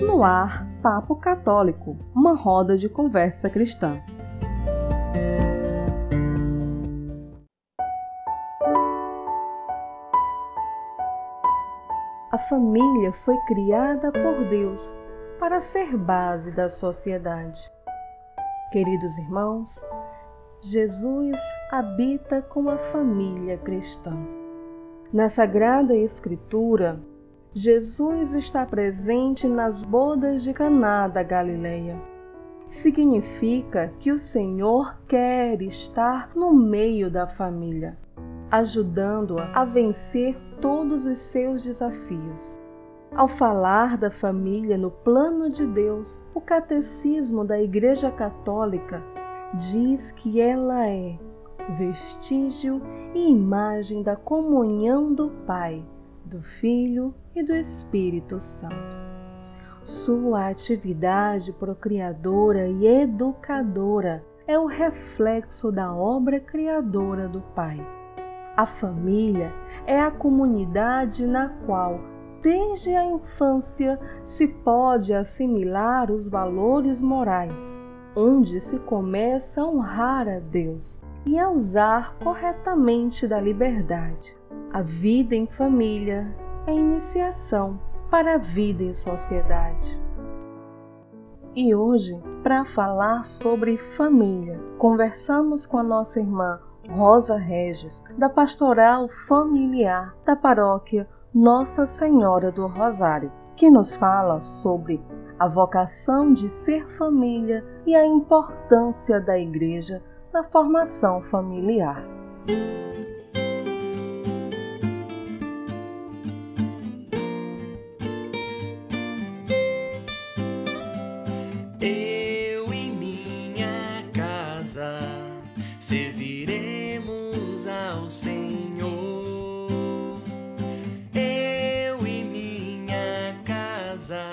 No ar, Papo Católico, uma roda de conversa cristã. A família foi criada por Deus para ser base da sociedade. Queridos irmãos, Jesus habita com a família cristã. Na Sagrada Escritura, Jesus está presente nas bodas de Caná da Galileia. Significa que o Senhor quer estar no meio da família, ajudando-a a vencer todos os seus desafios. Ao falar da família no plano de Deus, o Catecismo da Igreja Católica diz que ela é vestígio e imagem da comunhão do Pai, do Filho e do Espírito Santo. Sua atividade procriadora e educadora é o reflexo da obra criadora do Pai. A família é a comunidade na qual, desde a infância, se pode assimilar os valores morais, onde se começa a honrar a Deus e a usar corretamente da liberdade. A vida em família é iniciação para a vida em sociedade. E hoje, para falar sobre família, conversamos com a nossa irmã Rosa Regis, da Pastoral Familiar da Paróquia Nossa Senhora do Rosário, que nos fala sobre a vocação de ser família e a importância da Igreja na formação familiar. Eu e minha casa serviremos ao Senhor. Eu e minha casa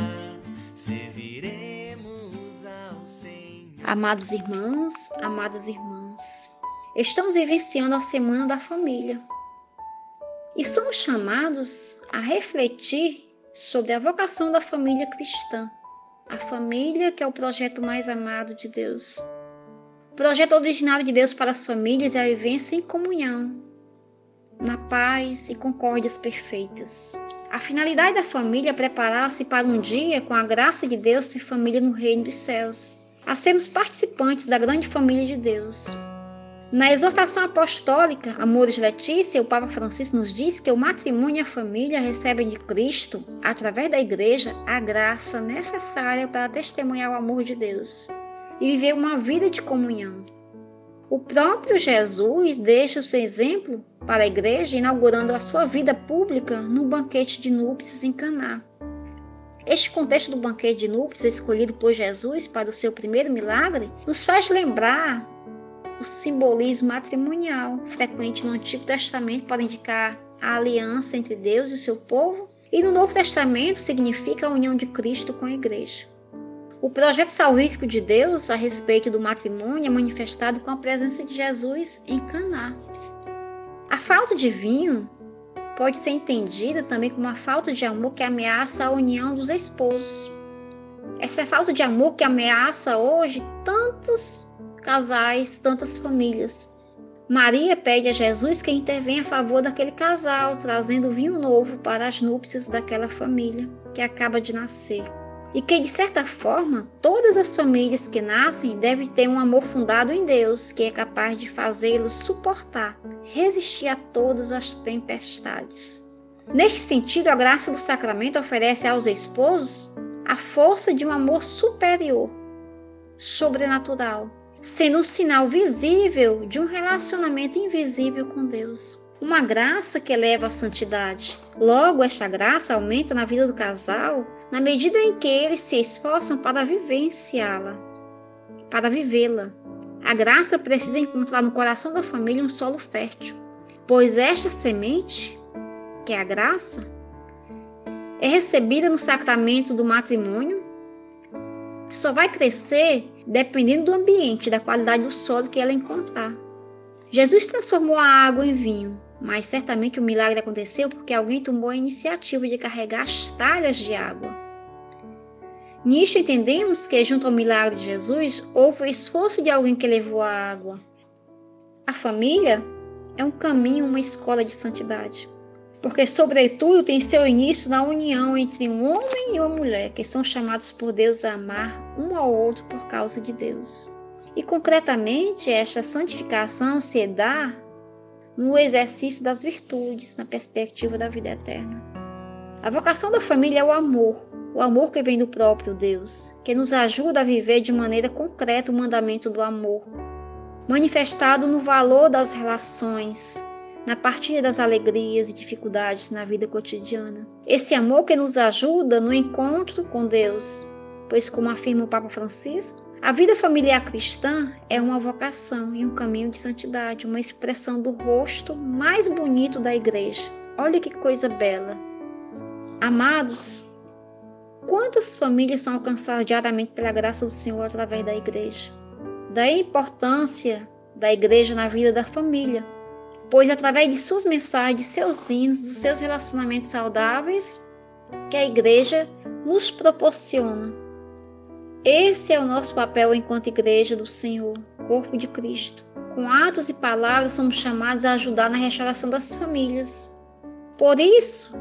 serviremos ao Senhor. Amados irmãos, amadas irmãs, estamos vivenciando a Semana da Família e somos chamados a refletir sobre a vocação da família cristã. A família, que é o projeto mais amado de Deus. O projeto originário de Deus para as famílias é a vivência em comunhão, na paz e concórdias perfeitas. A finalidade da família é preparar-se para um dia, com a graça de Deus, ser família no reino dos céus, a sermos participantes da grande família de Deus. Na exortação apostólica Amores Letícia, o Papa Francisco nos diz que o matrimônio e a família recebem de Cristo, através da Igreja, a graça necessária para testemunhar o amor de Deus e viver uma vida de comunhão. O próprio Jesus deixa o seu exemplo para a Igreja, inaugurando a sua vida pública no banquete de núpcias em Caná. Este contexto do banquete de núpcias escolhido por Jesus para o seu primeiro milagre nos faz lembrar o simbolismo matrimonial frequente no Antigo Testamento para indicar a aliança entre Deus e seu povo, e no Novo Testamento significa a união de Cristo com a Igreja. O projeto salvífico de Deus a respeito do matrimônio é manifestado com a presença de Jesus em Caná. A falta de vinho pode ser entendida também como uma falta de amor que ameaça a união dos esposos. Essa falta de amor que ameaça hoje tantos casais, tantas famílias. Maria pede a Jesus que intervenha a favor daquele casal, trazendo vinho novo para as núpcias daquela família que acaba de nascer. E que, de certa forma, todas as famílias que nascem devem ter um amor fundado em Deus, que é capaz de fazê-los suportar, resistir a todas as tempestades. Neste sentido, a graça do sacramento oferece aos esposos a força de um amor superior, sobrenatural, sendo um sinal visível de um relacionamento invisível com Deus. Uma graça que eleva a santidade. Logo, esta graça aumenta na vida do casal na medida em que eles se esforçam para vivenciá-la, para vivê-la. A graça precisa encontrar no coração da família um solo fértil, pois esta semente, que é a graça, é recebida no sacramento do matrimônio, que só vai crescer dependendo do ambiente, da qualidade do solo que ela encontrar. Jesus transformou a água em vinho, mas certamente o milagre aconteceu porque alguém tomou a iniciativa de carregar as talhas de água. Nisto entendemos que, junto ao milagre de Jesus, houve o esforço de alguém que levou a água. A família é um caminho, uma escola de santidade. Porque, sobretudo, tem seu início na união entre um homem e uma mulher, que são chamados por Deus a amar um ao outro por causa de Deus. E, concretamente, esta santificação se dá no exercício das virtudes, na perspectiva da vida eterna. A vocação da família é o amor, o amor que vem do próprio Deus, que nos ajuda a viver de maneira concreta o mandamento do amor, manifestado no valor das relações, na partilha das alegrias e dificuldades na vida cotidiana. Esse amor que nos ajuda no encontro com Deus, pois, como afirma o Papa Francisco, a vida familiar cristã é uma vocação e um caminho de santidade, uma expressão do rosto mais bonito da igreja. Olha que coisa bela. Amados, quantas famílias são alcançadas diariamente pela graça do Senhor através da igreja? Daí a importância da igreja na vida da família, pois através de suas mensagens, de seus hinos, dos seus relacionamentos saudáveis, que a igreja nos proporciona. Esse é o nosso papel enquanto igreja do Senhor, corpo de Cristo. Com atos e palavras somos chamados a ajudar na restauração das famílias. Por isso,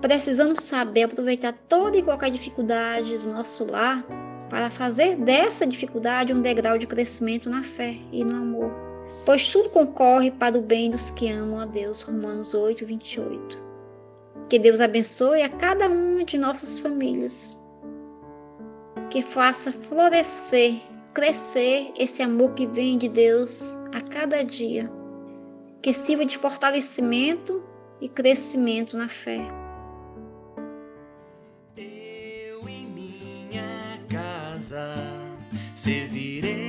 precisamos saber aproveitar toda e qualquer dificuldade do nosso lar para fazer dessa dificuldade um degrau de crescimento na fé e no amor. Pois tudo concorre para o bem dos que amam a Deus. Romanos 8, 28. Que Deus abençoe a cada uma de nossas famílias. Que faça florescer, crescer esse amor que vem de Deus a cada dia. Que sirva de fortalecimento e crescimento na fé. serviremos ao Senhor.